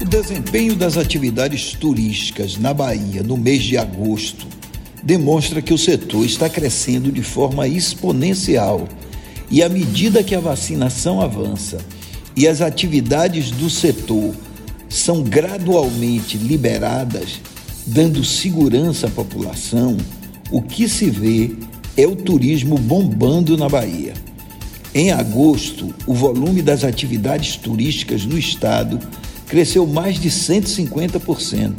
O desempenho das atividades turísticas na Bahia no mês de agosto demonstra que o setor está crescendo de forma exponencial e à medida que a vacinação avança e as atividades do setor são gradualmente liberadas, dando segurança à população, o que se vê é o turismo bombando na Bahia. Em agosto, o volume das atividades turísticas no estado cresceu mais de 150%,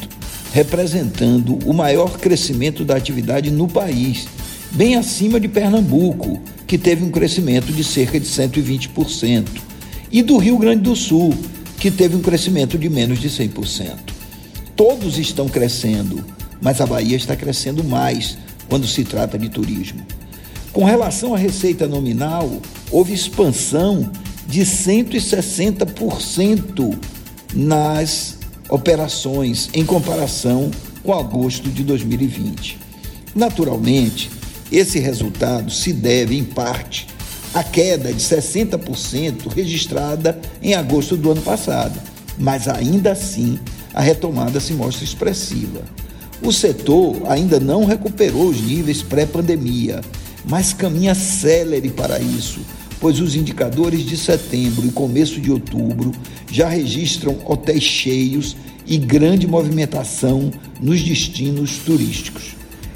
representando o maior crescimento da atividade no país, bem acima de Pernambuco, que teve um crescimento de cerca de 120%, e do Rio Grande do Sul, que teve um crescimento de menos de 100%. Todos estão crescendo, mas a Bahia está crescendo mais quando se trata de turismo. Com relação à receita nominal, houve expansão de 160% nas operações em comparação com agosto de 2020. Naturalmente, esse resultado se deve, em parte, à queda de 60% registrada em agosto do ano passado, mas ainda assim a retomada se mostra expressiva. O setor ainda não recuperou os níveis pré-pandemia, mas caminha célere para isso, pois os indicadores de setembro e começo de outubro já registram hotéis cheios e grande movimentação nos destinos turísticos.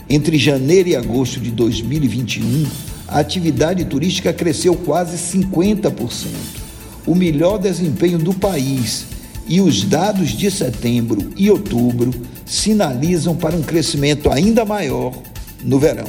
Entre janeiro e agosto de 2021, a atividade turística cresceu quase 50%, o melhor desempenho do país, e os dados de setembro e outubro sinalizam para um crescimento ainda maior no verão.